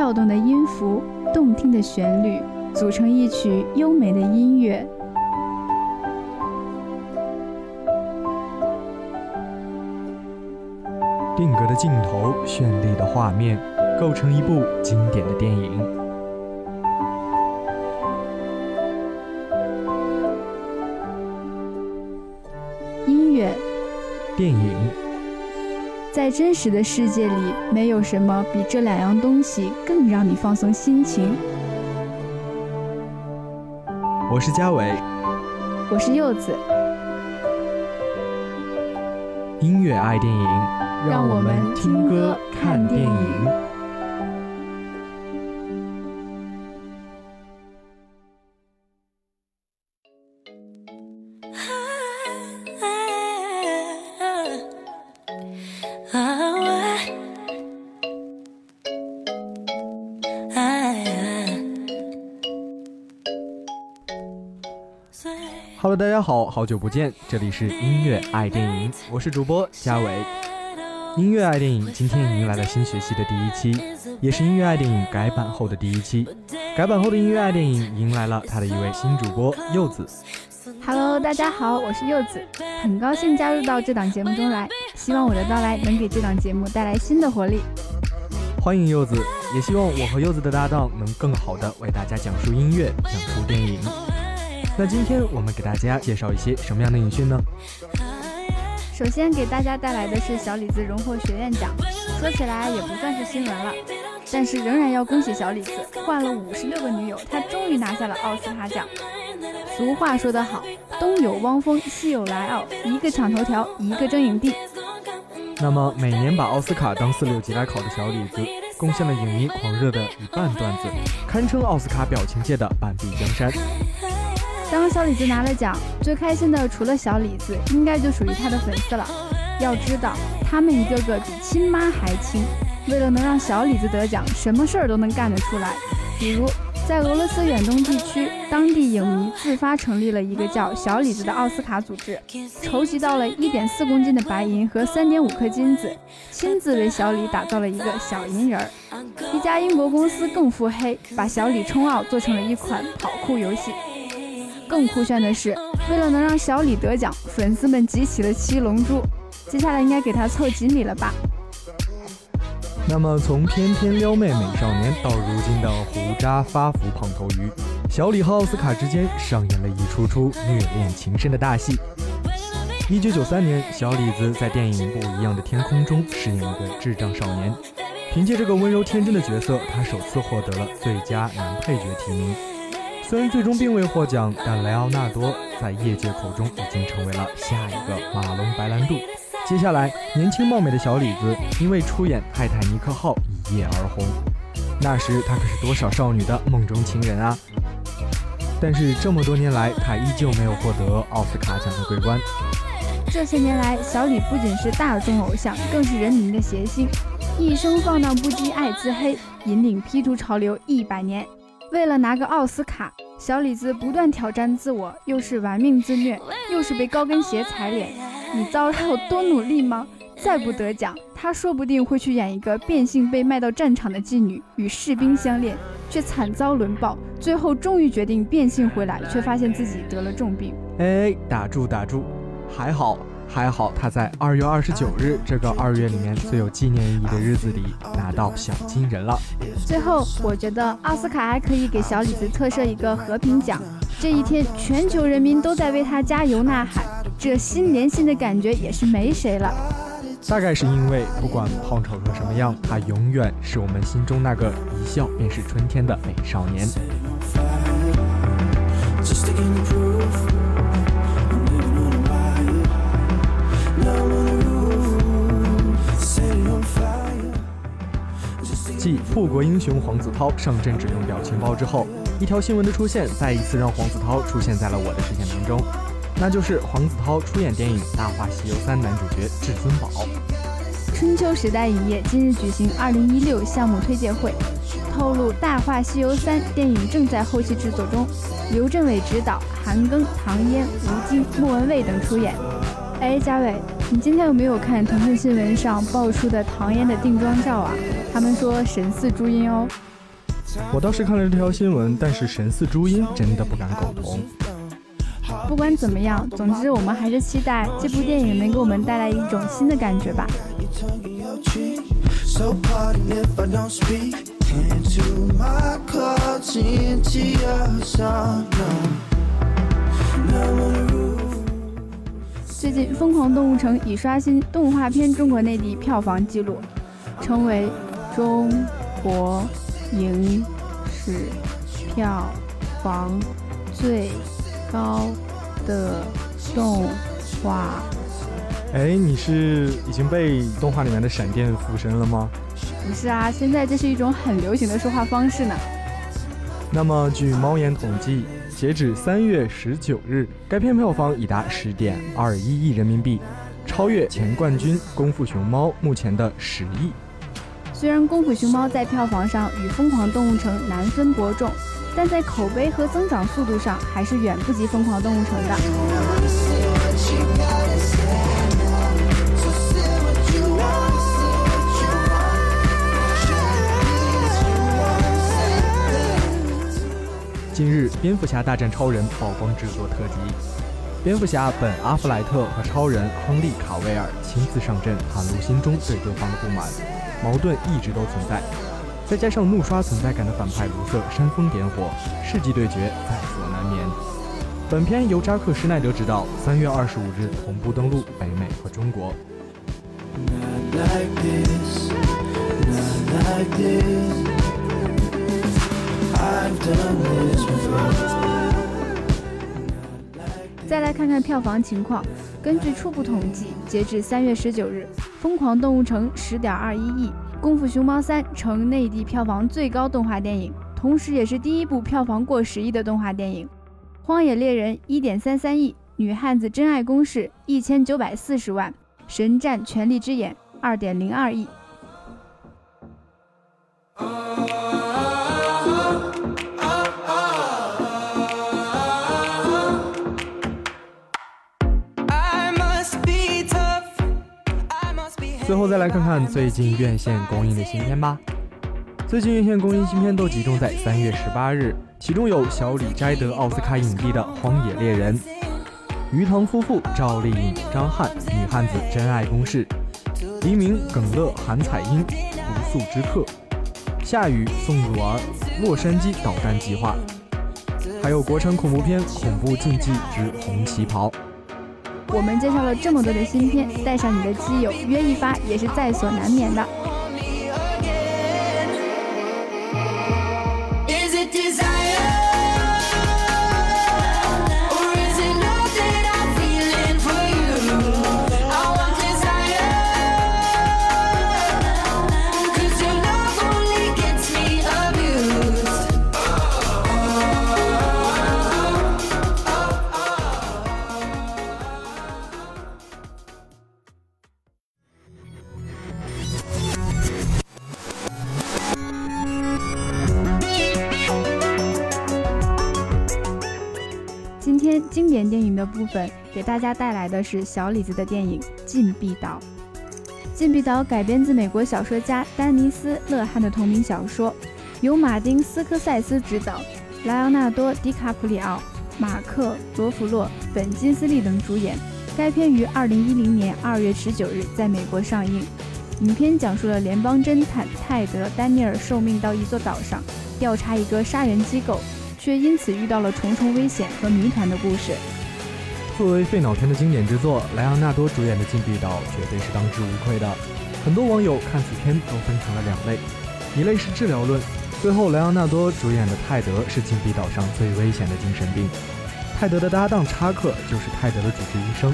跳动的音符、动听的旋律，组成一曲优美的音乐。定格的镜头，绚丽的画面，构成一部经典的电影。音乐，电影，在真实的世界里，没有什么比这两样东西更让你放松心情。我是嘉伟，我是柚子。音乐爱电影，让我们听歌看电影。家好，好久不见，这里是音乐爱电影，我是主播嘉伟。音乐爱电影今天迎来了新学期的第一期，也是音乐爱电影改版后的第一期。改版后的音乐爱电影迎来了他的一位新主播柚子。Hello，大家好，我是柚子，很高兴加入到这档节目中来，希望我的到来能给这档节目带来新的活力。欢迎柚子，也希望我和柚子的搭档能更好的为大家讲述音乐，讲述电影。那今天我们给大家介绍一些什么样的影讯呢？首先给大家带来的是小李子荣获学院奖，说起来也不算是新闻了，但是仍然要恭喜小李子，换了五十六个女友，他终于拿下了奥斯卡奖。俗话说得好，东有汪峰，西有莱奥，一个抢头条，一个争影帝。那么每年把奥斯卡当四六级来考的小李子，贡献了影迷狂热的一半段子，堪称奥斯卡表情界的半壁江山。当小李子拿了奖，最开心的除了小李子，应该就属于他的粉丝了。要知道，他们一个个比亲妈还亲，为了能让小李子得奖，什么事儿都能干得出来。比如，在俄罗斯远东地区，当地影迷自发成立了一个叫“小李子”的奥斯卡组织，筹集到了一点四公斤的白银和三点五颗金子，亲自为小李打造了一个小银人儿。一家英国公司更腹黑，把小李冲奥做成了一款跑酷游戏。更酷炫的是，为了能让小李得奖，粉丝们集齐了七龙珠。接下来应该给他凑锦鲤了吧？那么，从翩翩撩妹美少年到如今的胡渣发福胖头鱼，小李和奥斯卡之间上演了一出出虐恋情深的大戏。一九九三年，小李子在电影《不一样的天空》中饰演一个智障少年，凭借这个温柔天真的角色，他首次获得了最佳男配角提名。虽然最终并未获奖，但莱奥纳多在业界口中已经成为了下一个马龙·白兰度。接下来，年轻貌美的小李子因为出演《泰坦尼克号》一夜而红，那时他可是多少少女的梦中情人啊！但是这么多年来，他依旧没有获得奥斯卡奖的桂冠。这些年来，小李不仅是大众偶像，更是人民的谐星，一生放荡不羁，爱自黑，引领 P 图潮流一百年。为了拿个奥斯卡，小李子不断挑战自我，又是玩命自虐，又是被高跟鞋踩脸。你知道他有多努力吗？再不得奖，他说不定会去演一个变性被卖到战场的妓女，与士兵相恋，却惨遭轮暴。最后终于决定变性回来，却发现自己得了重病。哎，打住打住，还好。还好他在二月二十九日这个二月里面最有纪念意义的日子里拿到小金人了。最后，我觉得奥斯卡还可以给小李子特设一个和平奖。这一天，全球人民都在为他加油呐喊，这心连心的感觉也是没谁了。大概是因为不管胖丑成什么样，他永远是我们心中那个一笑便是春天的美少年。护国英雄黄子韬上阵只用表情包之后，一条新闻的出现，再一次让黄子韬出现在了我的视线当中，那就是黄子韬出演电影《大话西游三》男主角至尊宝。春秋时代影业今日举行2016项目推介会，透露《大话西游三》电影正在后期制作中，刘镇伟执导，韩庚、唐嫣、吴京、莫文蔚等出演。哎，嘉伟。你今天有没有看腾讯新闻上爆出的唐嫣的定妆照啊？他们说神似朱茵哦。我倒是看了这条新闻，但是神似朱茵真的不敢苟同。不管怎么样，总之我们还是期待这部电影能给我们带来一种新的感觉吧。最近，《疯狂动物城》已刷新动画片中国内地票房纪录，成为中国影史票房最高的动画。哎，你是已经被动画里面的闪电附身了吗？不是啊，现在这是一种很流行的说话方式呢。那么，据猫眼统计，截止三月十九日，该片票房已达十点二一亿人民币，超越前冠军《功夫熊猫》目前的十亿。虽然《功夫熊猫》在票房上与《疯狂动物城》难分伯仲，但在口碑和增长速度上还是远不及《疯狂动物城》的。近日，《蝙蝠侠大战超人》曝光制作特辑，蝙蝠侠本·阿弗莱特和超人亨利·卡维尔亲自上阵，袒露心中对对方的不满，矛盾一直都存在。再加上怒刷存在感的反派卢瑟煽风点火，世纪对决在所难免。本片由扎克·施奈德执导，三月二十五日同步登陆北美和中国。再来看看票房情况。根据初步统计，截至三月十九日，《疯狂动物城》十点二一亿，《功夫熊猫三》成内地票房最高动画电影，同时也是第一部票房过十亿的动画电影。《荒野猎人》一点三三亿，《女汉子真爱公式》一千九百四十万，《神战权力之眼》二点零二亿。最后再来看看最近院线公映的新片吧。最近院线公映新片都集中在三月十八日，其中有小李摘得奥斯卡影帝的《荒野猎人》，于塘夫妇、赵丽颖、张翰、女汉子真爱公式，黎明、耿乐、韩彩英、不速之客，夏雨、宋祖儿、洛杉矶导弹计划，还有国产恐怖片《恐怖禁忌之红旗袍》。我们介绍了这么多的新片，带上你的基友约一发也是在所难免的。经典电影的部分，给大家带来的是小李子的电影《禁闭岛》。《禁闭岛》改编自美国小说家丹尼斯·勒汉的同名小说，由马丁·斯科塞斯执导，莱昂纳多·迪卡普里奥、马克·罗弗洛、本·金斯利等主演。该片于2010年2月19日在美国上映。影片讲述了联邦侦探泰德·丹尼尔受命到一座岛上调查一个杀人机构。却因此遇到了重重危险和谜团的故事。作为废脑片的经典之作，莱昂纳多主演的《禁闭岛》绝对是当之无愧的。很多网友看此片都分成了两类，一类是治疗论，最后莱昂纳多主演的泰德是禁闭岛上最危险的精神病，泰德的搭档查克就是泰德的主治医生，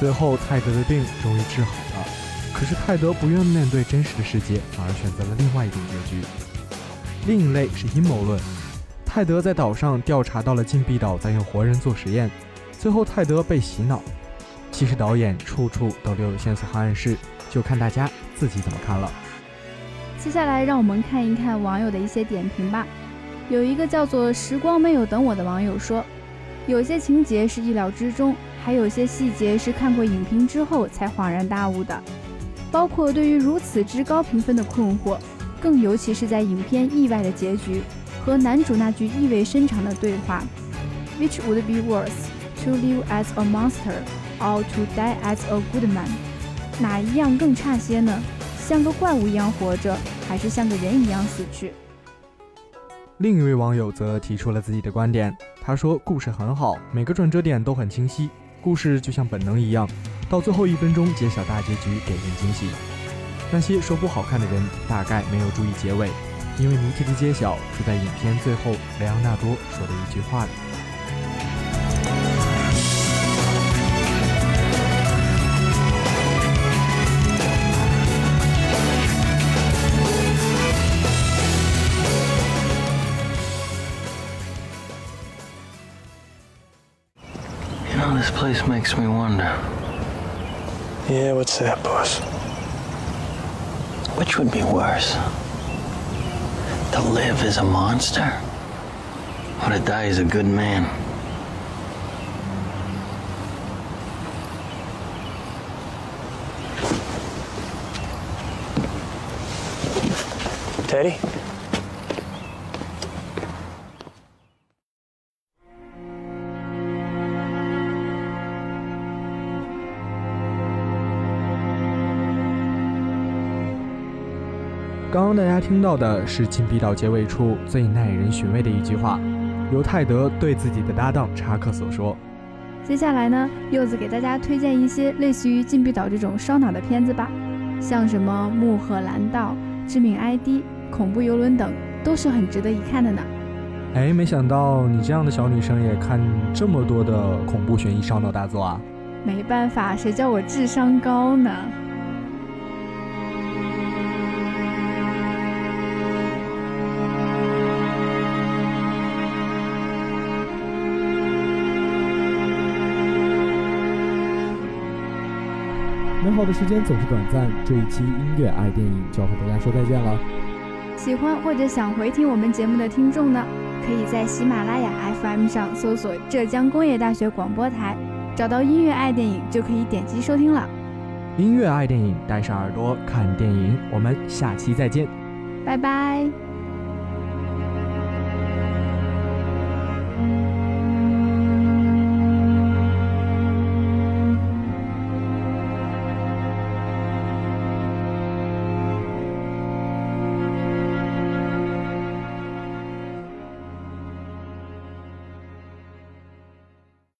最后泰德的病终于治好了，可是泰德不愿面对真实的世界，反而选择了另外一种结局。另一类是阴谋论。泰德在岛上调查到了禁闭岛在用活人做实验，最后泰德被洗脑。其实导演处处都留有线索和暗示，就看大家自己怎么看了。接下来让我们看一看网友的一些点评吧。有一个叫做“时光没有等我”的网友说，有些情节是意料之中，还有些细节是看过影评之后才恍然大悟的，包括对于如此之高评分的困惑。更尤其是在影片意外的结局和男主那句意味深长的对话：“Which would be worse, to live as a monster or to die as a good man？” 哪一样更差些呢？像个怪物一样活着，还是像个人一样死去？另一位网友则提出了自己的观点，他说：“故事很好，每个转折点都很清晰，故事就像本能一样，到最后一分钟揭晓大结局，给人惊喜。那些说不好看的人，大概没有注意结尾，因为谜题的揭晓是在影片最后莱昂纳多说的一句话里。” This place makes me wonder. Yeah, what's that, boss? Which would be worse? To live as a monster? Or to die as a good man? Teddy? 刚大家听到的是《禁闭岛》结尾处最耐人寻味的一句话，由泰德对自己的搭档查克所说。接下来呢，柚子给大家推荐一些类似于《禁闭岛》这种烧脑的片子吧，像什么《穆赫兰道》《致命 ID》《恐怖游轮》等，都是很值得一看的呢。哎，没想到你这样的小女生也看这么多的恐怖悬疑烧脑大作啊！没办法，谁叫我智商高呢？美好的时间总是短暂，这一期音乐爱电影就要和大家说再见了。喜欢或者想回听我们节目的听众呢，可以在喜马拉雅 FM 上搜索浙江工业大学广播台，找到音乐爱电影就可以点击收听了。音乐爱电影，带上耳朵看电影，我们下期再见，拜拜。